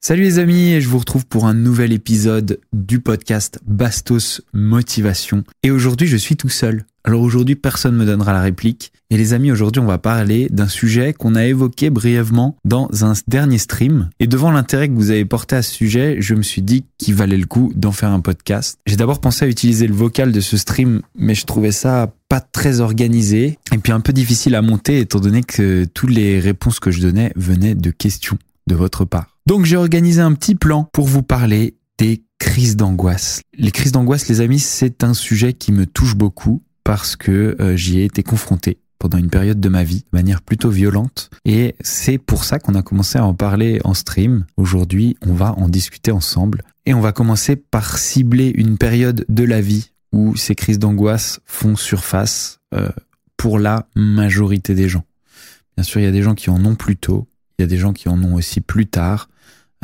Salut les amis, et je vous retrouve pour un nouvel épisode du podcast Bastos Motivation. Et aujourd'hui, je suis tout seul. Alors aujourd'hui, personne ne me donnera la réplique. Et les amis, aujourd'hui, on va parler d'un sujet qu'on a évoqué brièvement dans un dernier stream. Et devant l'intérêt que vous avez porté à ce sujet, je me suis dit qu'il valait le coup d'en faire un podcast. J'ai d'abord pensé à utiliser le vocal de ce stream, mais je trouvais ça pas très organisé et puis un peu difficile à monter étant donné que toutes les réponses que je donnais venaient de questions de votre part. Donc j'ai organisé un petit plan pour vous parler des crises d'angoisse. Les crises d'angoisse, les amis, c'est un sujet qui me touche beaucoup parce que euh, j'y ai été confronté pendant une période de ma vie de manière plutôt violente et c'est pour ça qu'on a commencé à en parler en stream. Aujourd'hui, on va en discuter ensemble et on va commencer par cibler une période de la vie où ces crises d'angoisse font surface euh, pour la majorité des gens. Bien sûr, il y a des gens qui en ont plus tôt, il y a des gens qui en ont aussi plus tard,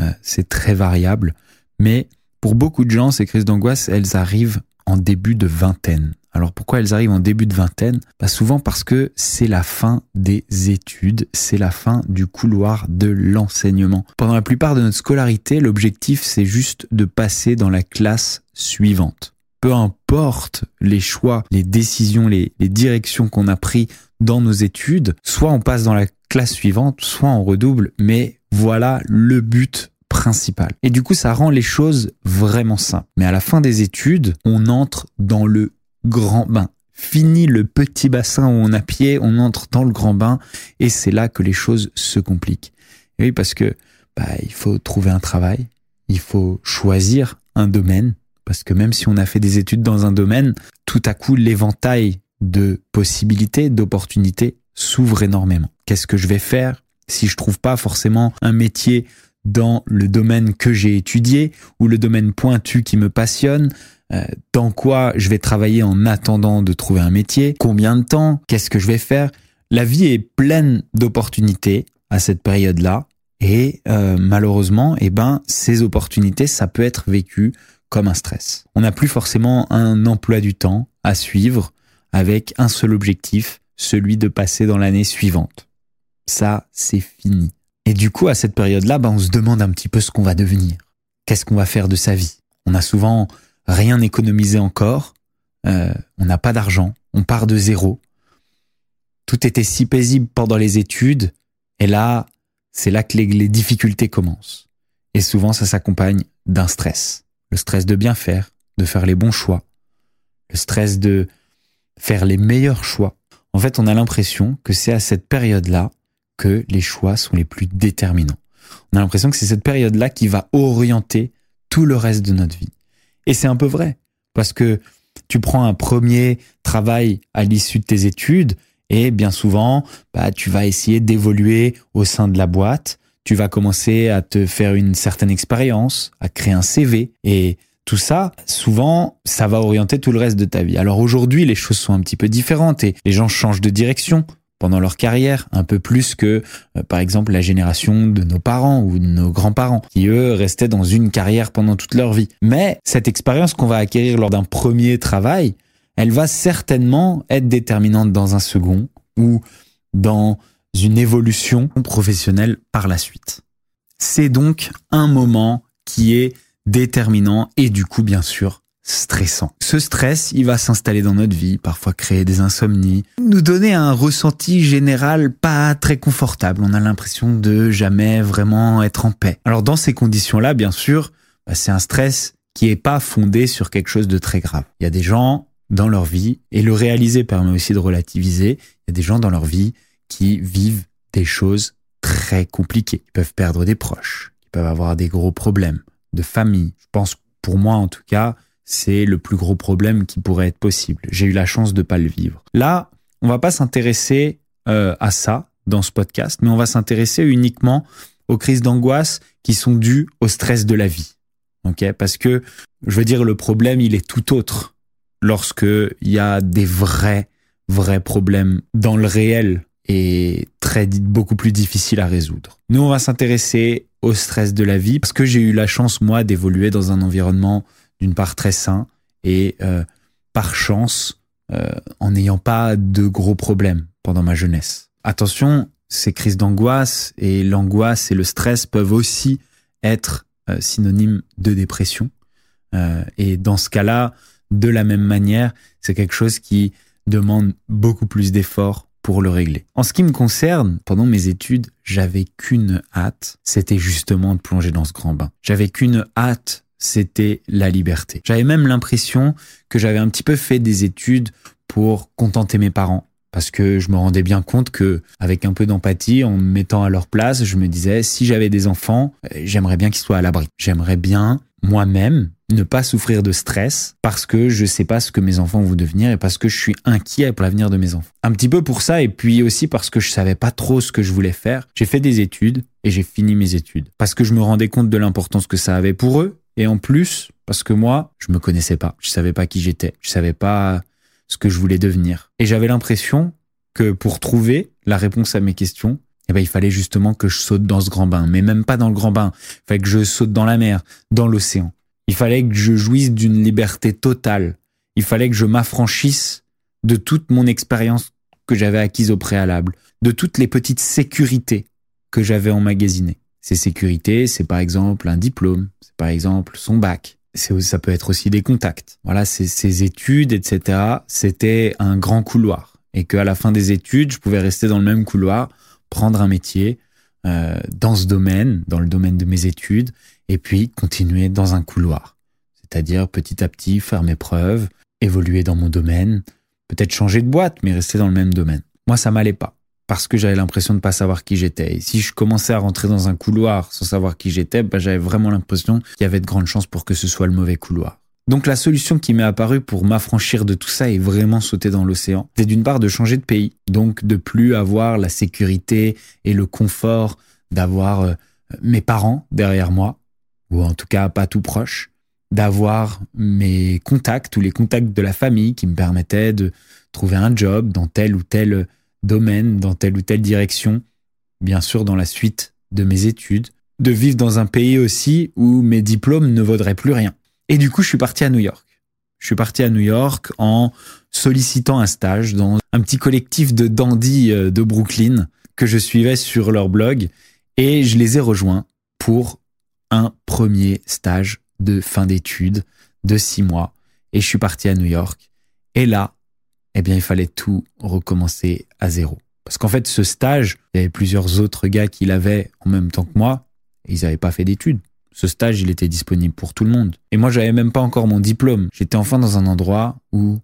euh, c'est très variable. Mais pour beaucoup de gens, ces crises d'angoisse, elles arrivent en début de vingtaine. Alors pourquoi elles arrivent en début de vingtaine? Bah Souvent parce que c'est la fin des études, c'est la fin du couloir de l'enseignement. Pendant la plupart de notre scolarité, l'objectif c'est juste de passer dans la classe suivante. Peu importe les choix, les décisions, les, directions qu'on a pris dans nos études, soit on passe dans la classe suivante, soit on redouble, mais voilà le but principal. Et du coup, ça rend les choses vraiment simples. Mais à la fin des études, on entre dans le grand bain. Fini le petit bassin où on a pied, on entre dans le grand bain et c'est là que les choses se compliquent. Oui, parce que bah, il faut trouver un travail, il faut choisir un domaine, parce que même si on a fait des études dans un domaine, tout à coup l'éventail de possibilités, d'opportunités s'ouvre énormément. Qu'est-ce que je vais faire si je trouve pas forcément un métier dans le domaine que j'ai étudié ou le domaine pointu qui me passionne? Euh, dans quoi je vais travailler en attendant de trouver un métier, combien de temps, qu'est-ce que je vais faire? La vie est pleine d'opportunités à cette période-là et euh, malheureusement, eh ben, ces opportunités, ça peut être vécu comme un stress. On n'a plus forcément un emploi du temps à suivre avec un seul objectif, celui de passer dans l'année suivante. Ça, c'est fini. Et du coup, à cette période-là, ben, on se demande un petit peu ce qu'on va devenir. Qu'est-ce qu'on va faire de sa vie? On a souvent rien économisé encore, euh, on n'a pas d'argent, on part de zéro. Tout était si paisible pendant les études, et là, c'est là que les, les difficultés commencent. Et souvent, ça s'accompagne d'un stress. Le stress de bien faire, de faire les bons choix. Le stress de faire les meilleurs choix. En fait, on a l'impression que c'est à cette période-là que les choix sont les plus déterminants. On a l'impression que c'est cette période-là qui va orienter tout le reste de notre vie. Et c'est un peu vrai, parce que tu prends un premier travail à l'issue de tes études et bien souvent, bah, tu vas essayer d'évoluer au sein de la boîte, tu vas commencer à te faire une certaine expérience, à créer un CV et tout ça, souvent, ça va orienter tout le reste de ta vie. Alors aujourd'hui, les choses sont un petit peu différentes et les gens changent de direction pendant leur carrière, un peu plus que, euh, par exemple, la génération de nos parents ou de nos grands-parents, qui eux restaient dans une carrière pendant toute leur vie. Mais cette expérience qu'on va acquérir lors d'un premier travail, elle va certainement être déterminante dans un second ou dans une évolution professionnelle par la suite. C'est donc un moment qui est déterminant et du coup, bien sûr, stressant. Ce stress, il va s'installer dans notre vie, parfois créer des insomnies, nous donner un ressenti général pas très confortable. On a l'impression de jamais vraiment être en paix. Alors dans ces conditions-là, bien sûr, bah, c'est un stress qui est pas fondé sur quelque chose de très grave. Il y a des gens dans leur vie, et le réaliser permet aussi de relativiser, il y a des gens dans leur vie qui vivent des choses très compliquées. Ils peuvent perdre des proches, ils peuvent avoir des gros problèmes de famille. Je pense, pour moi en tout cas, c'est le plus gros problème qui pourrait être possible. J'ai eu la chance de pas le vivre. Là, on va pas s'intéresser euh, à ça dans ce podcast, mais on va s'intéresser uniquement aux crises d'angoisse qui sont dues au stress de la vie. Ok, parce que je veux dire le problème il est tout autre lorsque il y a des vrais vrais problèmes dans le réel et très beaucoup plus difficile à résoudre. Nous on va s'intéresser au stress de la vie parce que j'ai eu la chance moi d'évoluer dans un environnement d'une part très sain et euh, par chance euh, en n'ayant pas de gros problèmes pendant ma jeunesse. Attention, ces crises d'angoisse et l'angoisse et le stress peuvent aussi être euh, synonymes de dépression. Euh, et dans ce cas-là, de la même manière, c'est quelque chose qui demande beaucoup plus d'efforts pour le régler. En ce qui me concerne, pendant mes études, j'avais qu'une hâte, c'était justement de plonger dans ce grand bain. J'avais qu'une hâte, c'était la liberté. J'avais même l'impression que j'avais un petit peu fait des études pour contenter mes parents, parce que je me rendais bien compte que avec un peu d'empathie, en me mettant à leur place, je me disais si j'avais des enfants, euh, j'aimerais bien qu'ils soient à l'abri. J'aimerais bien moi-même ne pas souffrir de stress parce que je sais pas ce que mes enfants vont devenir et parce que je suis inquiet pour l'avenir de mes enfants. Un petit peu pour ça et puis aussi parce que je savais pas trop ce que je voulais faire. J'ai fait des études et j'ai fini mes études parce que je me rendais compte de l'importance que ça avait pour eux et en plus parce que moi, je me connaissais pas. Je savais pas qui j'étais. Je savais pas ce que je voulais devenir. Et j'avais l'impression que pour trouver la réponse à mes questions, eh ben, il fallait justement que je saute dans ce grand bain, mais même pas dans le grand bain. Il fallait que je saute dans la mer, dans l'océan. Il fallait que je jouisse d'une liberté totale. Il fallait que je m'affranchisse de toute mon expérience que j'avais acquise au préalable, de toutes les petites sécurités que j'avais emmagasinées. Ces sécurités, c'est par exemple un diplôme, c'est par exemple son bac, ça peut être aussi des contacts. Voilà, ces, études, etc. C'était un grand couloir et qu'à la fin des études, je pouvais rester dans le même couloir, prendre un métier euh, dans ce domaine, dans le domaine de mes études, et puis continuer dans un couloir. C'est-à-dire petit à petit faire mes preuves, évoluer dans mon domaine, peut-être changer de boîte, mais rester dans le même domaine. Moi, ça m'allait pas parce que j'avais l'impression de pas savoir qui j'étais. Et si je commençais à rentrer dans un couloir sans savoir qui j'étais, bah, j'avais vraiment l'impression qu'il y avait de grandes chances pour que ce soit le mauvais couloir. Donc la solution qui m'est apparue pour m'affranchir de tout ça et vraiment sauter dans l'océan, c'est d'une part de changer de pays, donc de plus avoir la sécurité et le confort d'avoir euh, mes parents derrière moi, ou en tout cas pas tout proche, d'avoir mes contacts ou les contacts de la famille qui me permettaient de trouver un job dans tel ou tel domaine, dans telle ou telle direction, bien sûr dans la suite de mes études, de vivre dans un pays aussi où mes diplômes ne vaudraient plus rien. Et du coup, je suis parti à New York. Je suis parti à New York en sollicitant un stage dans un petit collectif de dandy euh, de Brooklyn que je suivais sur leur blog et je les ai rejoints pour un premier stage de fin d'études de six mois. Et je suis parti à New York. Et là, eh bien, il fallait tout recommencer à zéro. Parce qu'en fait, ce stage, il y avait plusieurs autres gars qui l'avaient en même temps que moi, et ils n'avaient pas fait d'études. Ce stage, il était disponible pour tout le monde. Et moi, j'avais même pas encore mon diplôme. J'étais enfin dans un endroit où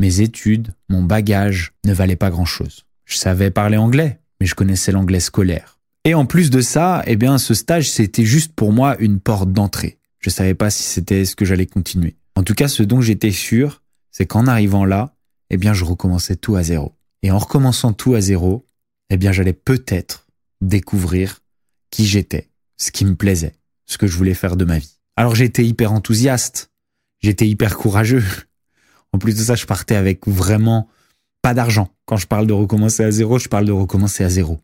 mes études, mon bagage ne valaient pas grand chose. Je savais parler anglais, mais je connaissais l'anglais scolaire. Et en plus de ça, eh bien, ce stage, c'était juste pour moi une porte d'entrée. Je savais pas si c'était ce que j'allais continuer. En tout cas, ce dont j'étais sûr, c'est qu'en arrivant là, eh bien, je recommençais tout à zéro. Et en recommençant tout à zéro, eh bien, j'allais peut-être découvrir qui j'étais, ce qui me plaisait, ce que je voulais faire de ma vie. Alors j'étais hyper enthousiaste, j'étais hyper courageux. En plus de ça, je partais avec vraiment pas d'argent. Quand je parle de recommencer à zéro, je parle de recommencer à zéro.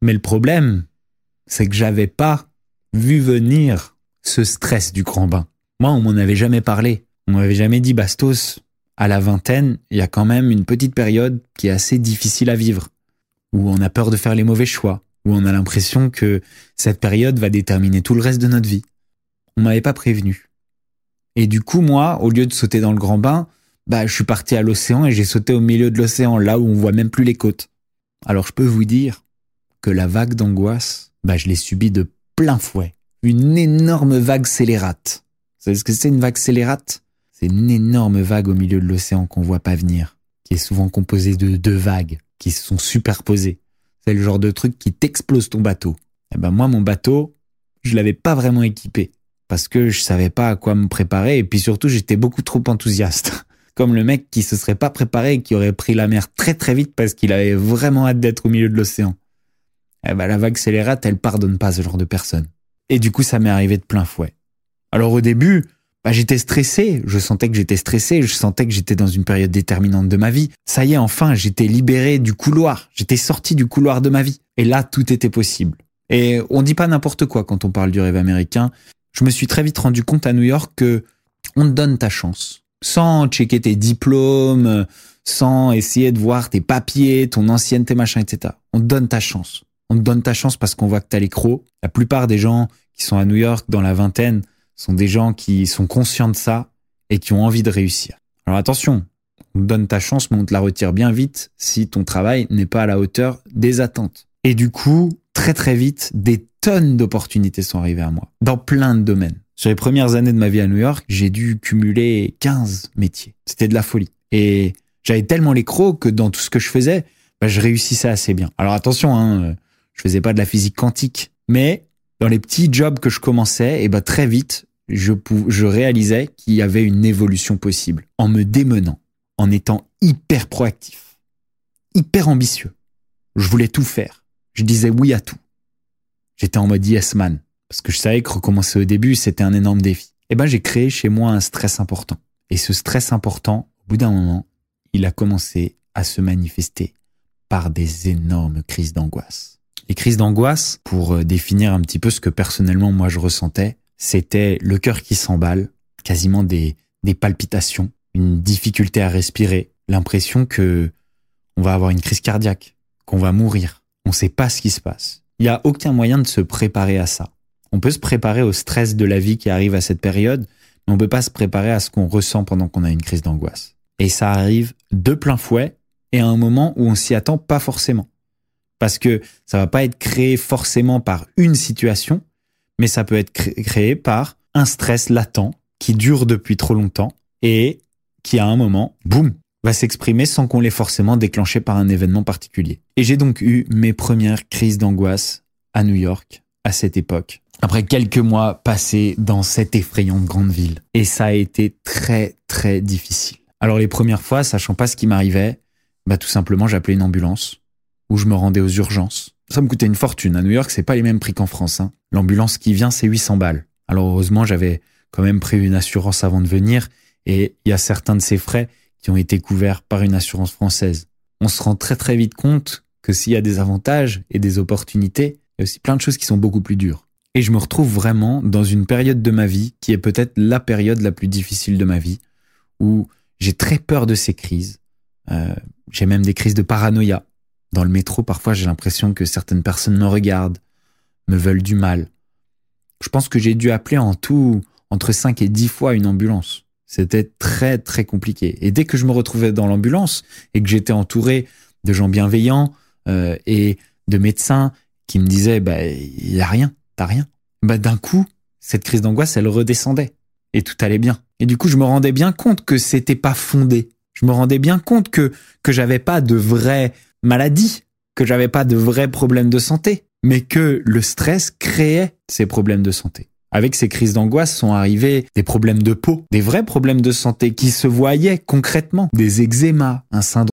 Mais le problème, c'est que j'avais pas vu venir ce stress du grand bain. Moi, on m'en avait jamais parlé. On m'avait jamais dit, Bastos, à la vingtaine, il y a quand même une petite période qui est assez difficile à vivre, où on a peur de faire les mauvais choix, où on a l'impression que cette période va déterminer tout le reste de notre vie. On m'avait pas prévenu. Et du coup, moi, au lieu de sauter dans le grand bain, bah, je suis parti à l'océan et j'ai sauté au milieu de l'océan, là où on voit même plus les côtes. Alors je peux vous dire que la vague d'angoisse, bah, je l'ai subie de plein fouet. Une énorme vague scélérate. Vous savez ce que c'est une vague scélérate? C'est une énorme vague au milieu de l'océan qu'on voit pas venir, qui est souvent composée de deux vagues qui se sont superposées. C'est le genre de truc qui t'explose ton bateau. Et eh ben moi, mon bateau, je l'avais pas vraiment équipé parce que je savais pas à quoi me préparer et puis surtout j'étais beaucoup trop enthousiaste. Comme le mec qui se serait pas préparé et qui aurait pris la mer très très vite parce qu'il avait vraiment hâte d'être au milieu de l'océan. eh ben, la vague scélérate, elle pardonne pas ce genre de personnes. Et du coup, ça m'est arrivé de plein fouet. Alors au début, bah, j'étais stressé, je sentais que j'étais stressé, je sentais que j'étais dans une période déterminante de ma vie. Ça y est, enfin, j'étais libéré du couloir, j'étais sorti du couloir de ma vie. Et là, tout était possible. Et on dit pas n'importe quoi quand on parle du rêve américain. Je me suis très vite rendu compte à New York que on te donne ta chance. Sans checker tes diplômes, sans essayer de voir tes papiers, ton ancienneté, machin, etc. On te donne ta chance. On te donne ta chance parce qu'on voit que t'as les crocs. La plupart des gens qui sont à New York dans la vingtaine sont des gens qui sont conscients de ça et qui ont envie de réussir. Alors attention, on te donne ta chance, mais on te la retire bien vite si ton travail n'est pas à la hauteur des attentes. Et du coup, très très vite, des tonnes d'opportunités sont arrivées à moi, dans plein de domaines. Sur les premières années de ma vie à New York, j'ai dû cumuler 15 métiers. C'était de la folie. Et j'avais tellement les crocs que dans tout ce que je faisais, bah, je réussissais assez bien. Alors attention, hein, je faisais pas de la physique quantique, mais dans les petits jobs que je commençais, et bah très vite, je, réalisais qu'il y avait une évolution possible en me démenant, en étant hyper proactif, hyper ambitieux. Je voulais tout faire. Je disais oui à tout. J'étais en mode yes man parce que je savais que recommencer au début, c'était un énorme défi. Et ben j'ai créé chez moi un stress important. Et ce stress important, au bout d'un moment, il a commencé à se manifester par des énormes crises d'angoisse. Les crises d'angoisse, pour euh, définir un petit peu ce que personnellement moi je ressentais, c'était le cœur qui s'emballe, quasiment des, des palpitations, une difficulté à respirer, l'impression que on va avoir une crise cardiaque, qu'on va mourir. On ne sait pas ce qui se passe. Il n'y a aucun moyen de se préparer à ça. On peut se préparer au stress de la vie qui arrive à cette période, mais on peut pas se préparer à ce qu'on ressent pendant qu'on a une crise d'angoisse. Et ça arrive de plein fouet et à un moment où on s'y attend pas forcément. Parce que ça va pas être créé forcément par une situation, mais ça peut être créé par un stress latent qui dure depuis trop longtemps et qui à un moment, boum, va s'exprimer sans qu'on l'ait forcément déclenché par un événement particulier. Et j'ai donc eu mes premières crises d'angoisse à New York à cette époque, après quelques mois passés dans cette effrayante grande ville. Et ça a été très très difficile. Alors les premières fois, sachant pas ce qui m'arrivait, bah tout simplement j'appelais une ambulance ou je me rendais aux urgences. Ça me coûtait une fortune. À New York, c'est pas les mêmes prix qu'en France. Hein. L'ambulance qui vient, c'est 800 balles. Alors heureusement, j'avais quand même pris une assurance avant de venir et il y a certains de ces frais qui ont été couverts par une assurance française. On se rend très très vite compte que s'il y a des avantages et des opportunités, il y a aussi plein de choses qui sont beaucoup plus dures. Et je me retrouve vraiment dans une période de ma vie qui est peut-être la période la plus difficile de ma vie, où j'ai très peur de ces crises. Euh, j'ai même des crises de paranoïa. Dans le métro, parfois, j'ai l'impression que certaines personnes me regardent, me veulent du mal. Je pense que j'ai dû appeler en tout entre 5 et 10 fois une ambulance. C'était très très compliqué. Et dès que je me retrouvais dans l'ambulance et que j'étais entouré de gens bienveillants euh, et de médecins qui me disaient bah il y a rien, t'as rien. Bah d'un coup, cette crise d'angoisse, elle redescendait et tout allait bien. Et du coup, je me rendais bien compte que c'était pas fondé. Je me rendais bien compte que que j'avais pas de vraies maladies, que j'avais pas de vrais problèmes de santé, mais que le stress créait ces problèmes de santé. Avec ces crises d'angoisse sont arrivés des problèmes de peau, des vrais problèmes de santé qui se voyaient concrètement, des eczémas, un syndrome.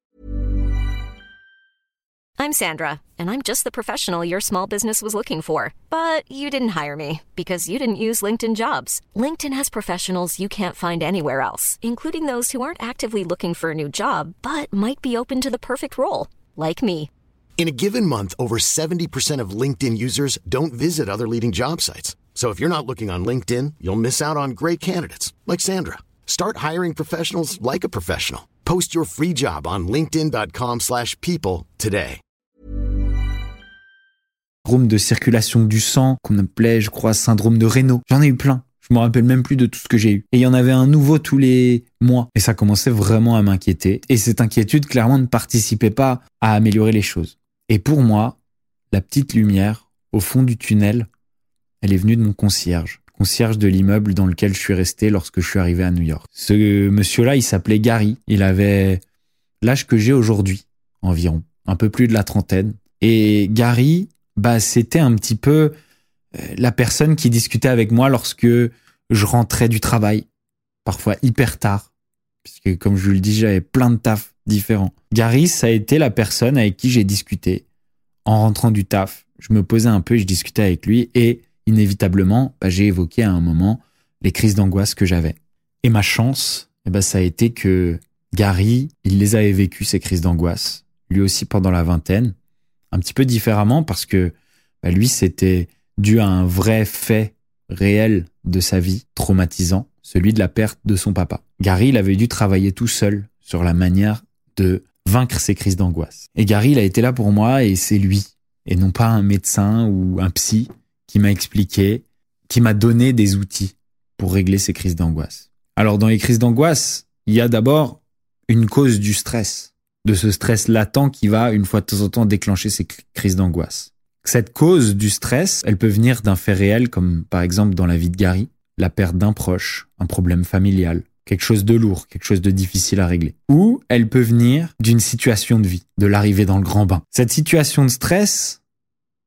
I'm Sandra, and I'm just the professional your small business was looking for. But you didn't hire me because you didn't use LinkedIn jobs. LinkedIn has professionals you can't find anywhere else, including those who aren't actively looking for a new job, but might be open to the perfect role, like me. In a given month, over 70% of LinkedIn users don't visit other leading job sites. So if you're not looking on LinkedIn, you'll miss out on great candidates like Sandra. Start hiring professionals like a professional. Post your free job on linkedin.com/people today. Syndrome de circulation du sang qu'on appelait, je crois, syndrome de Raynaud. J'en ai eu plein. Je me rappelle même plus de tout ce que j'ai eu. Et il y en avait un nouveau tous les mois. Et ça commençait vraiment à m'inquiéter. Et cette inquiétude, clairement, ne participait pas à améliorer les choses. Et pour moi, la petite lumière au fond du tunnel, elle est venue de mon concierge, concierge de l'immeuble dans lequel je suis resté lorsque je suis arrivé à New York. Ce monsieur-là, il s'appelait Gary. Il avait l'âge que j'ai aujourd'hui, environ, un peu plus de la trentaine. Et Gary, bah, c'était un petit peu la personne qui discutait avec moi lorsque je rentrais du travail, parfois hyper tard, puisque comme je vous le dis, j'avais plein de taf différents. Gary, ça a été la personne avec qui j'ai discuté en rentrant du taf je me posais un peu, je discutais avec lui et inévitablement, bah, j'ai évoqué à un moment les crises d'angoisse que j'avais. Et ma chance, eh ben, ça a été que Gary, il les avait vécues, ces crises d'angoisse, lui aussi pendant la vingtaine, un petit peu différemment parce que bah, lui, c'était dû à un vrai fait réel de sa vie, traumatisant, celui de la perte de son papa. Gary, il avait dû travailler tout seul sur la manière de vaincre ses crises d'angoisse. Et Gary, il a été là pour moi et c'est lui, et non pas un médecin ou un psy, qui m'a expliqué, qui m'a donné des outils pour régler ces crises d'angoisse. Alors dans les crises d'angoisse, il y a d'abord une cause du stress, de ce stress latent qui va une fois de temps en temps déclencher ces crises d'angoisse. Cette cause du stress, elle peut venir d'un fait réel comme par exemple dans la vie de Gary, la perte d'un proche, un problème familial, quelque chose de lourd, quelque chose de difficile à régler. Ou elle peut venir d'une situation de vie, de l'arrivée dans le grand bain. Cette situation de stress,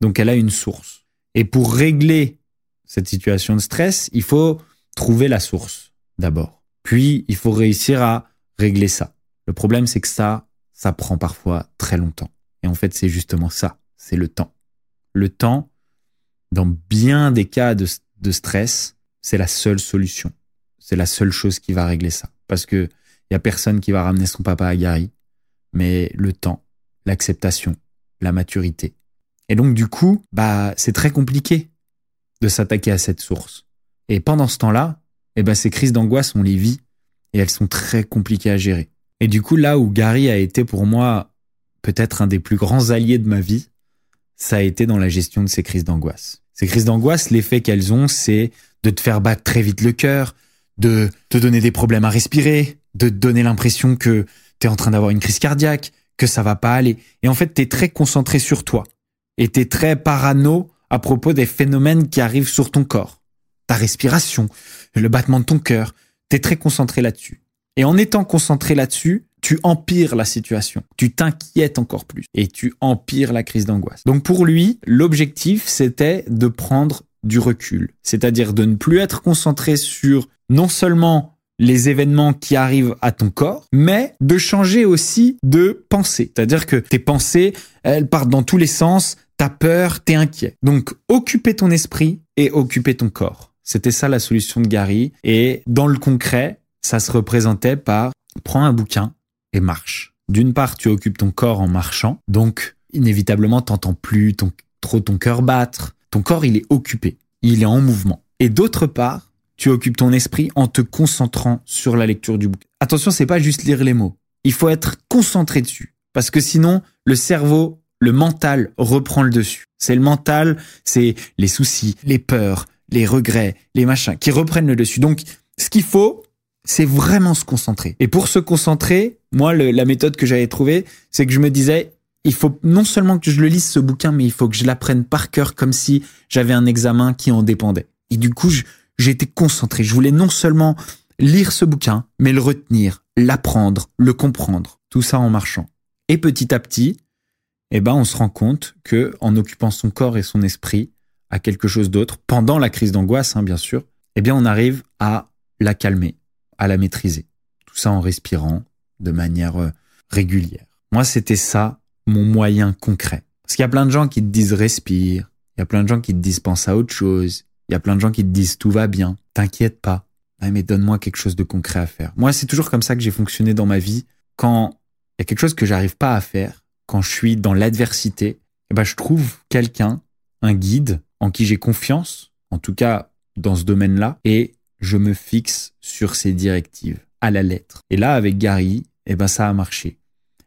donc elle a une source. Et pour régler cette situation de stress, il faut trouver la source d'abord. Puis, il faut réussir à régler ça. Le problème, c'est que ça, ça prend parfois très longtemps. Et en fait, c'est justement ça, c'est le temps. Le temps, dans bien des cas de, stress, c'est la seule solution. C'est la seule chose qui va régler ça. Parce que il a personne qui va ramener son papa à Gary, mais le temps, l'acceptation, la maturité. Et donc du coup, bah c'est très compliqué de s'attaquer à cette source. Et pendant ce temps-là, eh ben ces crises d'angoisse, on les vit et elles sont très compliquées à gérer. Et du coup, là où Gary a été pour moi peut-être un des plus grands alliés de ma vie, ça a été dans la gestion de ces crises d'angoisse. Ces crises d'angoisse, l'effet qu'elles ont, c'est de te faire battre très vite le cœur, de te donner des problèmes à respirer, de te donner l'impression que tu es en train d'avoir une crise cardiaque, que ça va pas aller. Et en fait, tu es très concentré sur toi. Et tu es très parano à propos des phénomènes qui arrivent sur ton corps. Ta respiration, le battement de ton cœur, tu es très concentré là-dessus. Et en étant concentré là-dessus, tu empires la situation, tu t'inquiètes encore plus et tu empires la crise d'angoisse. Donc pour lui, l'objectif, c'était de prendre du recul, c'est-à-dire de ne plus être concentré sur non seulement les événements qui arrivent à ton corps, mais de changer aussi de pensée. C'est-à-dire que tes pensées, elles partent dans tous les sens, t'as peur, t'es inquiet. Donc occuper ton esprit et occuper ton corps. C'était ça la solution de Gary. Et dans le concret, ça se représentait par prends un bouquin, marche. D'une part, tu occupes ton corps en marchant, donc inévitablement, t'entends plus ton, trop ton cœur battre. Ton corps, il est occupé, il est en mouvement. Et d'autre part, tu occupes ton esprit en te concentrant sur la lecture du bouquin. Attention, c'est pas juste lire les mots. Il faut être concentré dessus. Parce que sinon, le cerveau, le mental reprend le dessus. C'est le mental, c'est les soucis, les peurs, les regrets, les machins qui reprennent le dessus. Donc, ce qu'il faut, c'est vraiment se concentrer. Et pour se concentrer, moi, la méthode que j'avais trouvée, c'est que je me disais, il faut non seulement que je le lise ce bouquin, mais il faut que je l'apprenne par cœur comme si j'avais un examen qui en dépendait. Et du coup, j'étais concentré. Je voulais non seulement lire ce bouquin, mais le retenir, l'apprendre, le comprendre. Tout ça en marchant. Et petit à petit, eh ben, on se rend compte que en occupant son corps et son esprit à quelque chose d'autre, pendant la crise d'angoisse, hein, bien sûr, eh bien, on arrive à la calmer, à la maîtriser. Tout ça en respirant de manière euh, régulière. Moi, c'était ça mon moyen concret. Parce qu'il y a plein de gens qui te disent respire, il y a plein de gens qui te disent pense à autre chose, il y a plein de gens qui te disent tout va bien, t'inquiète pas. mais donne-moi quelque chose de concret à faire. Moi, c'est toujours comme ça que j'ai fonctionné dans ma vie. Quand il y a quelque chose que j'arrive pas à faire, quand je suis dans l'adversité, eh ben, je trouve quelqu'un, un guide en qui j'ai confiance, en tout cas dans ce domaine-là, et je me fixe sur ces directives à la lettre. Et là, avec Gary, eh ben, ça a marché.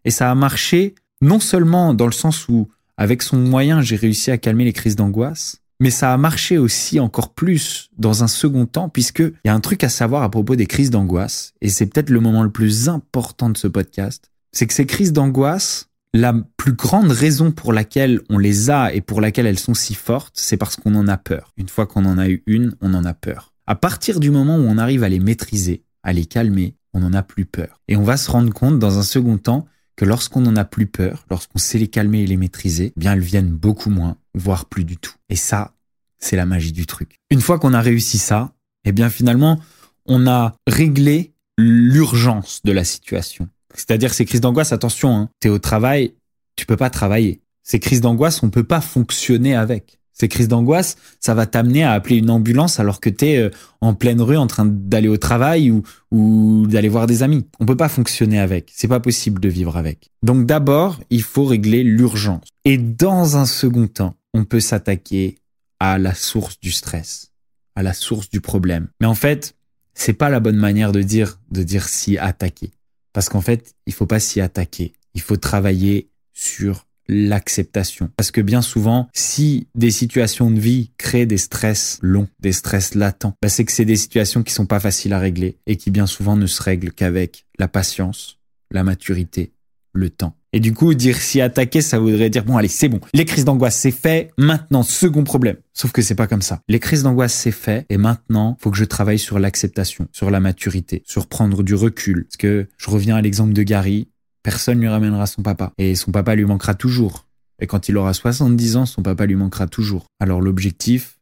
Et ça a marché non seulement dans le sens où, avec son moyen, j'ai réussi à calmer les crises d'angoisse, mais ça a marché aussi encore plus dans un second temps, puisqu'il y a un truc à savoir à propos des crises d'angoisse, et c'est peut-être le moment le plus important de ce podcast, c'est que ces crises d'angoisse, la plus grande raison pour laquelle on les a et pour laquelle elles sont si fortes, c'est parce qu'on en a peur. Une fois qu'on en a eu une, on en a peur. À partir du moment où on arrive à les maîtriser, à les calmer, on n'en a plus peur. Et on va se rendre compte dans un second temps que lorsqu'on n'en a plus peur, lorsqu'on sait les calmer et les maîtriser, eh bien elles viennent beaucoup moins, voire plus du tout. Et ça, c'est la magie du truc. Une fois qu'on a réussi ça, eh bien finalement, on a réglé l'urgence de la situation. C'est-à-dire ces crises d'angoisse, attention, hein, t'es au travail, tu peux pas travailler Ces crises d'angoisse, on peut pas fonctionner avec. Ces crises d'angoisse, ça va t'amener à appeler une ambulance alors que tu es euh, en pleine rue en train d'aller au travail ou, ou d'aller voir des amis. On peut pas fonctionner avec. C'est pas possible de vivre avec. Donc d'abord, il faut régler l'urgence. Et dans un second temps, on peut s'attaquer à la source du stress, à la source du problème. Mais en fait, c'est pas la bonne manière de dire de dire s'y attaquer parce qu'en fait, il faut pas s'y attaquer. Il faut travailler sur l'acceptation. Parce que bien souvent, si des situations de vie créent des stress longs, des stress latents, bah c'est que c'est des situations qui sont pas faciles à régler et qui bien souvent ne se règlent qu'avec la patience, la maturité, le temps. Et du coup, dire s'y attaquer, ça voudrait dire bon, allez, c'est bon. Les crises d'angoisse, c'est fait. Maintenant, second problème. Sauf que c'est pas comme ça. Les crises d'angoisse, c'est fait. Et maintenant, faut que je travaille sur l'acceptation, sur la maturité, sur prendre du recul. Parce que je reviens à l'exemple de Gary. Personne lui ramènera son papa. Et son papa lui manquera toujours. Et quand il aura 70 ans, son papa lui manquera toujours. Alors l'objectif,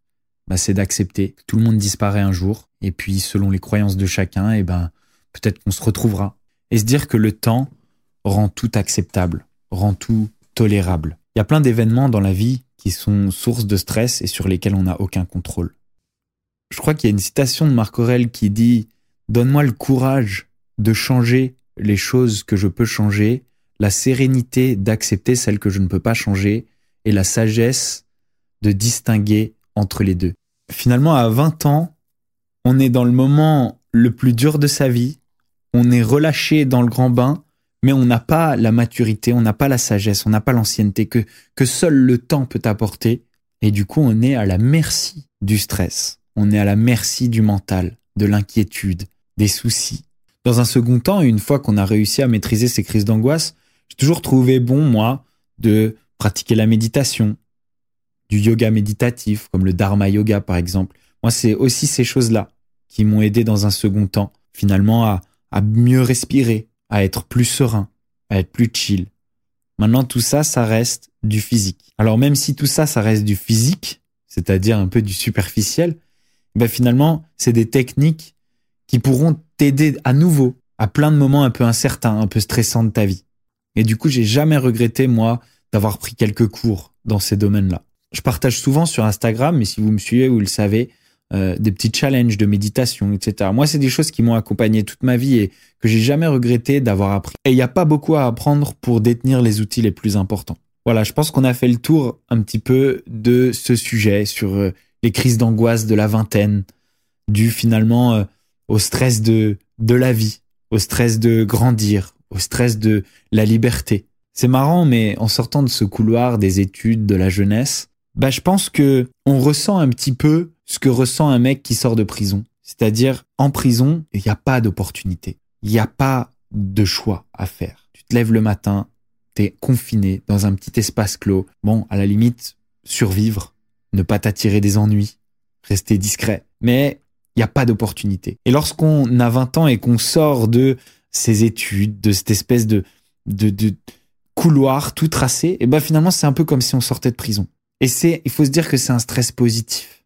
bah, c'est d'accepter que tout le monde disparaît un jour. Et puis, selon les croyances de chacun, eh ben, peut-être qu'on se retrouvera. Et se dire que le temps, rend tout acceptable, rend tout tolérable. Il y a plein d'événements dans la vie qui sont source de stress et sur lesquels on n'a aucun contrôle. Je crois qu'il y a une citation de Marc Aurel qui dit Donne-moi le courage de changer les choses que je peux changer, la sérénité d'accepter celles que je ne peux pas changer et la sagesse de distinguer entre les deux. Finalement, à 20 ans, on est dans le moment le plus dur de sa vie, on est relâché dans le grand bain mais on n'a pas la maturité, on n'a pas la sagesse, on n'a pas l'ancienneté que, que seul le temps peut apporter. Et du coup, on est à la merci du stress. On est à la merci du mental, de l'inquiétude, des soucis. Dans un second temps, une fois qu'on a réussi à maîtriser ces crises d'angoisse, j'ai toujours trouvé bon, moi, de pratiquer la méditation, du yoga méditatif, comme le Dharma Yoga par exemple. Moi, c'est aussi ces choses-là qui m'ont aidé dans un second temps, finalement, à, mieux respirer, à être plus serein, à être plus chill. Maintenant, tout ça, ça reste du physique. Alors même si tout ça, ça reste du physique, c'est-à-dire un peu du superficiel, ben finalement, c'est des techniques qui pourront t'aider à nouveau à plein de moments un peu incertains, un peu stressants de ta vie. Et du coup, j'ai jamais regretté, moi, d'avoir pris quelques cours dans ces domaines-là. Je partage souvent sur Instagram, mais si vous me suivez, vous le savez, euh, des petits challenges de méditation, etc. Moi, c'est des choses qui m'ont accompagné toute ma vie et que j'ai jamais regretté d'avoir appris. Et il n'y a pas beaucoup à apprendre pour détenir les outils les plus importants. Voilà, je pense qu'on a fait le tour un petit peu de ce sujet sur euh, les crises d'angoisse de la vingtaine, dû finalement euh, au stress de, de la vie, au stress de grandir, au stress de la liberté. C'est marrant, mais en sortant de ce couloir des études de la jeunesse, bah, je pense que on ressent un petit peu ce que ressent un mec qui sort de prison. C'est-à-dire, en prison, il n'y a pas d'opportunité. Il n'y a pas de choix à faire. Tu te lèves le matin, tu es confiné dans un petit espace clos. Bon, à la limite, survivre, ne pas t'attirer des ennuis, rester discret. Mais il n'y a pas d'opportunité. Et lorsqu'on a 20 ans et qu'on sort de ces études, de cette espèce de, de, couloir tout tracé, et ben finalement, c'est un peu comme si on sortait de prison. Et c'est, il faut se dire que c'est un stress positif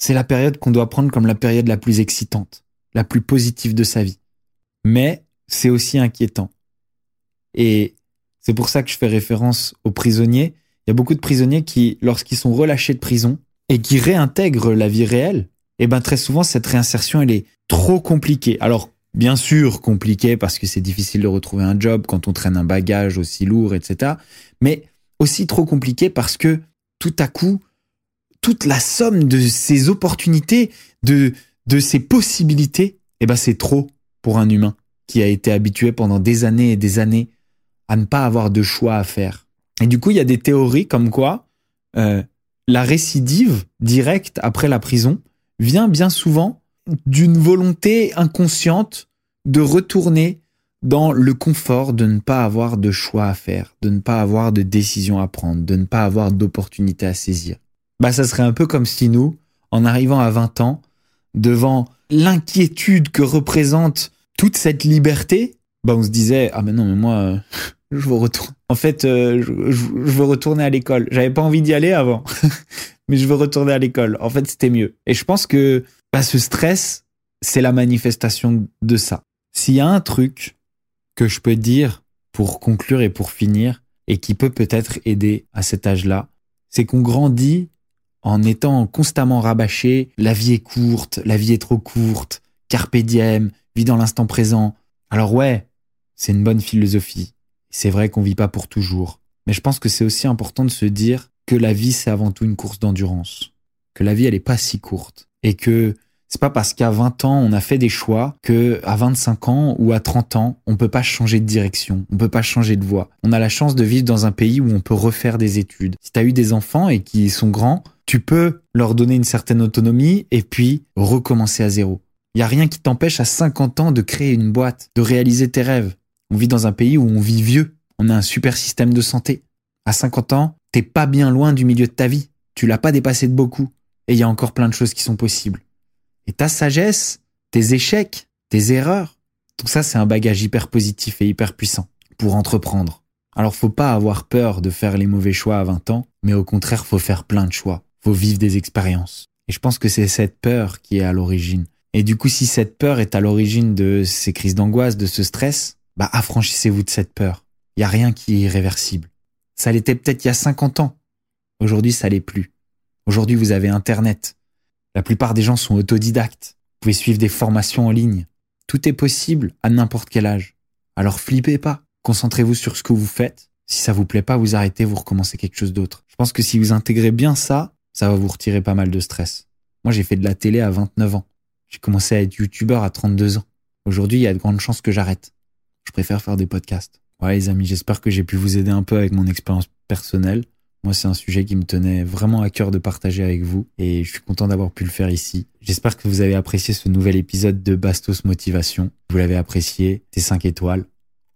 c'est la période qu'on doit prendre comme la période la plus excitante, la plus positive de sa vie. Mais c'est aussi inquiétant. Et c'est pour ça que je fais référence aux prisonniers. Il y a beaucoup de prisonniers qui, lorsqu'ils sont relâchés de prison et qui réintègrent la vie réelle, eh ben très souvent cette réinsertion elle est trop compliquée. Alors bien sûr compliquée parce que c'est difficile de retrouver un job quand on traîne un bagage aussi lourd, etc. Mais aussi trop compliquée parce que tout à coup toute la somme de ces opportunités, de, de ces possibilités, eh ben c'est trop pour un humain qui a été habitué pendant des années et des années à ne pas avoir de choix à faire. Et du coup, il y a des théories comme quoi euh, la récidive directe après la prison vient bien souvent d'une volonté inconsciente de retourner dans le confort de ne pas avoir de choix à faire, de ne pas avoir de décision à prendre, de ne pas avoir d'opportunité à saisir. Bah ça serait un peu comme si nous, en arrivant à 20 ans, devant l'inquiétude que représente toute cette liberté, bah on se disait ah mais non mais moi euh, je veux retourner. En fait, euh, je, veux retourner à l'école. J'avais pas envie d'y aller avant, mais je veux retourner à l'école. En fait, c'était mieux. Et je pense que bah, ce stress, c'est la manifestation de ça. S'il y a un truc que je peux dire pour conclure et pour finir, et qui peut peut-être aider à cet âge-là, c'est qu'on grandit en étant constamment rabâché, la vie est courte, la vie est trop courte, carpe diem, vis dans l'instant présent. Alors ouais, c'est une bonne philosophie. C'est vrai qu'on vit pas pour toujours. Mais je pense que c'est aussi important de se dire que la vie, c'est avant tout une course d'endurance. Que la vie, elle est pas si courte. Et que c'est pas parce qu'à 20 ans, on a fait des choix que à 25 ans ou à 30 ans, on peut pas changer de direction, on peut pas changer de voie. On a la chance de vivre dans un pays où on peut refaire des études. Si tu as eu des enfants et qui sont grands, tu peux leur donner une certaine autonomie et puis recommencer à zéro. Il y a rien qui t'empêche à 50 ans de créer une boîte, de réaliser tes rêves. On vit dans un pays où on vit vieux. On a un super système de santé. À 50 ans, t'es pas bien loin du milieu de ta vie. Tu l'as pas dépassé de beaucoup. Et il y a encore plein de choses qui sont possibles. Et ta sagesse, tes échecs, tes erreurs, tout ça, c'est un bagage hyper positif et hyper puissant pour entreprendre. Alors, faut pas avoir peur de faire les mauvais choix à 20 ans, mais au contraire, faut faire plein de choix. Faut vivre des expériences. Et je pense que c'est cette peur qui est à l'origine. Et du coup, si cette peur est à l'origine de ces crises d'angoisse, de ce stress, bah, affranchissez-vous de cette peur. Il y a rien qui est irréversible. Ça l'était peut-être il y a 50 ans. Aujourd'hui, ça l'est plus. Aujourd'hui, vous avez Internet. La plupart des gens sont autodidactes. Vous pouvez suivre des formations en ligne. Tout est possible à n'importe quel âge. Alors flippez pas. Concentrez-vous sur ce que vous faites. Si ça vous plaît pas, vous arrêtez, vous recommencez quelque chose d'autre. Je pense que si vous intégrez bien ça, ça va vous retirer pas mal de stress. Moi, j'ai fait de la télé à 29 ans. J'ai commencé à être youtubeur à 32 ans. Aujourd'hui, il y a de grandes chances que j'arrête. Préfère faire des podcasts. Ouais, les amis, j'espère que j'ai pu vous aider un peu avec mon expérience personnelle. Moi, c'est un sujet qui me tenait vraiment à cœur de partager avec vous et je suis content d'avoir pu le faire ici. J'espère que vous avez apprécié ce nouvel épisode de Bastos Motivation. Vous l'avez apprécié, c'est 5 étoiles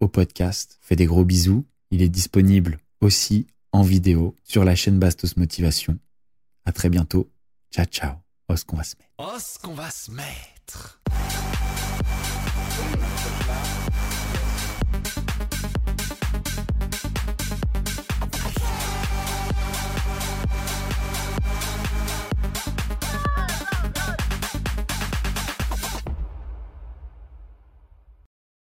au podcast. Fais des gros bisous. Il est disponible aussi en vidéo sur la chaîne Bastos Motivation. À très bientôt. Ciao, ciao. Os qu'on va se mettre. Os qu'on va se mettre.